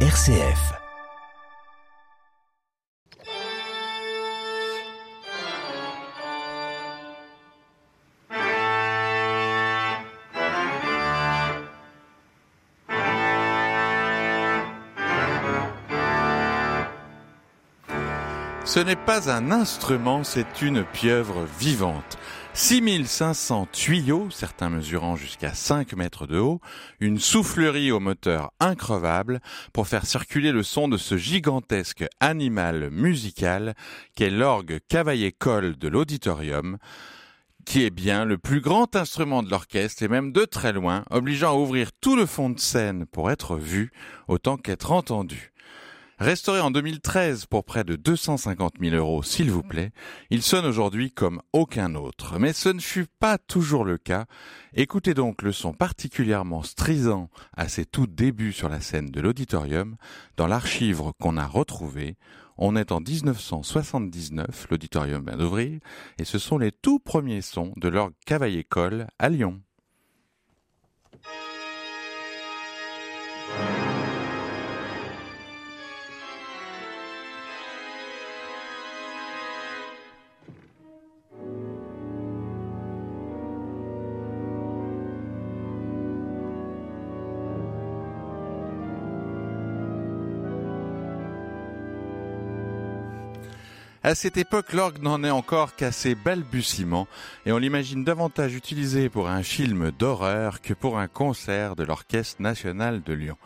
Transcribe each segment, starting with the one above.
RCF. Ce n'est pas un instrument, c'est une pieuvre vivante. 6500 tuyaux, certains mesurant jusqu'à 5 mètres de haut, une soufflerie au moteur increvable pour faire circuler le son de ce gigantesque animal musical qu'est l'orgue cavaillé-colle de l'auditorium, qui est bien le plus grand instrument de l'orchestre et même de très loin, obligeant à ouvrir tout le fond de scène pour être vu autant qu'être entendu. Restauré en 2013 pour près de 250 000 euros, s'il vous plaît, il sonne aujourd'hui comme aucun autre. Mais ce ne fut pas toujours le cas. Écoutez donc le son particulièrement strisant à ses tout débuts sur la scène de l'auditorium dans l'archive qu'on a retrouvé. On est en 1979, l'auditorium vient d'ouvrir, et ce sont les tout premiers sons de l'orgue Cavaillé-Colle à Lyon. À cette époque, l'orgue n'en est encore qu'à ses balbutiements et on l'imagine davantage utilisé pour un film d'horreur que pour un concert de l'Orchestre national de Lyon.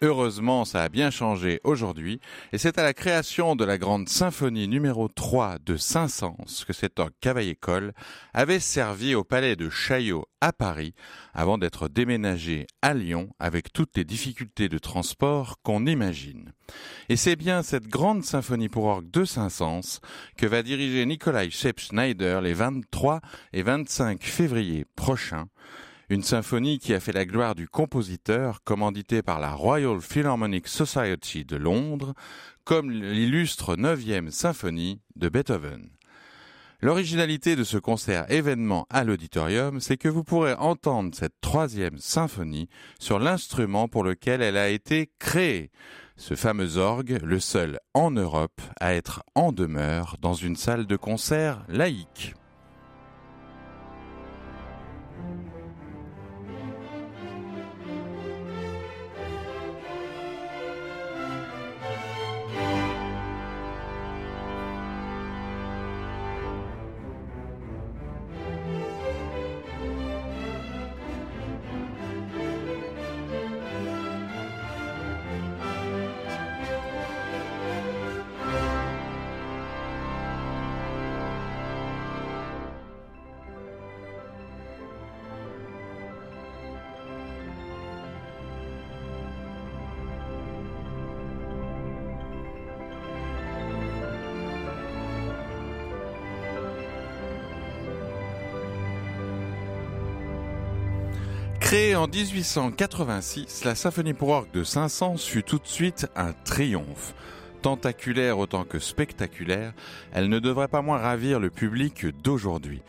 Heureusement, ça a bien changé aujourd'hui, et c'est à la création de la grande symphonie numéro 3 de Saint-Saëns que cet orgue cavaillé-colle avait servi au palais de Chaillot à Paris, avant d'être déménagé à Lyon avec toutes les difficultés de transport qu'on imagine. Et c'est bien cette grande symphonie pour orgue de Saint-Saëns que va diriger Nikolai Schepp-Schneider les 23 et 25 février prochains, une symphonie qui a fait la gloire du compositeur, commandité par la Royal Philharmonic Society de Londres, comme l'illustre 9e symphonie de Beethoven. L'originalité de ce concert événement à l'auditorium, c'est que vous pourrez entendre cette troisième symphonie sur l'instrument pour lequel elle a été créée. Ce fameux orgue, le seul en Europe à être en demeure dans une salle de concert laïque. Créée en 1886, la symphonie pour orgue de Saint-Saëns fut tout de suite un triomphe. Tentaculaire autant que spectaculaire, elle ne devrait pas moins ravir le public d'aujourd'hui.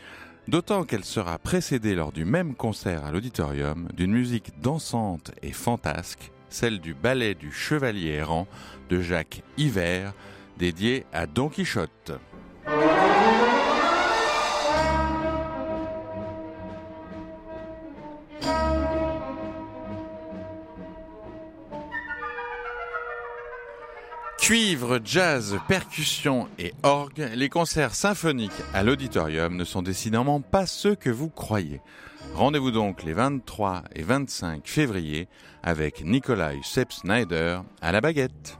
D'autant qu'elle sera précédée lors du même concert à l'auditorium d'une musique dansante et fantasque, celle du ballet du chevalier errant de Jacques Hiver, dédié à Don Quichotte. Cuivre, jazz, percussion et orgue, les concerts symphoniques à l'auditorium ne sont décidément pas ceux que vous croyez. Rendez-vous donc les 23 et 25 février avec Nikolai Sepp-Snyder à la baguette.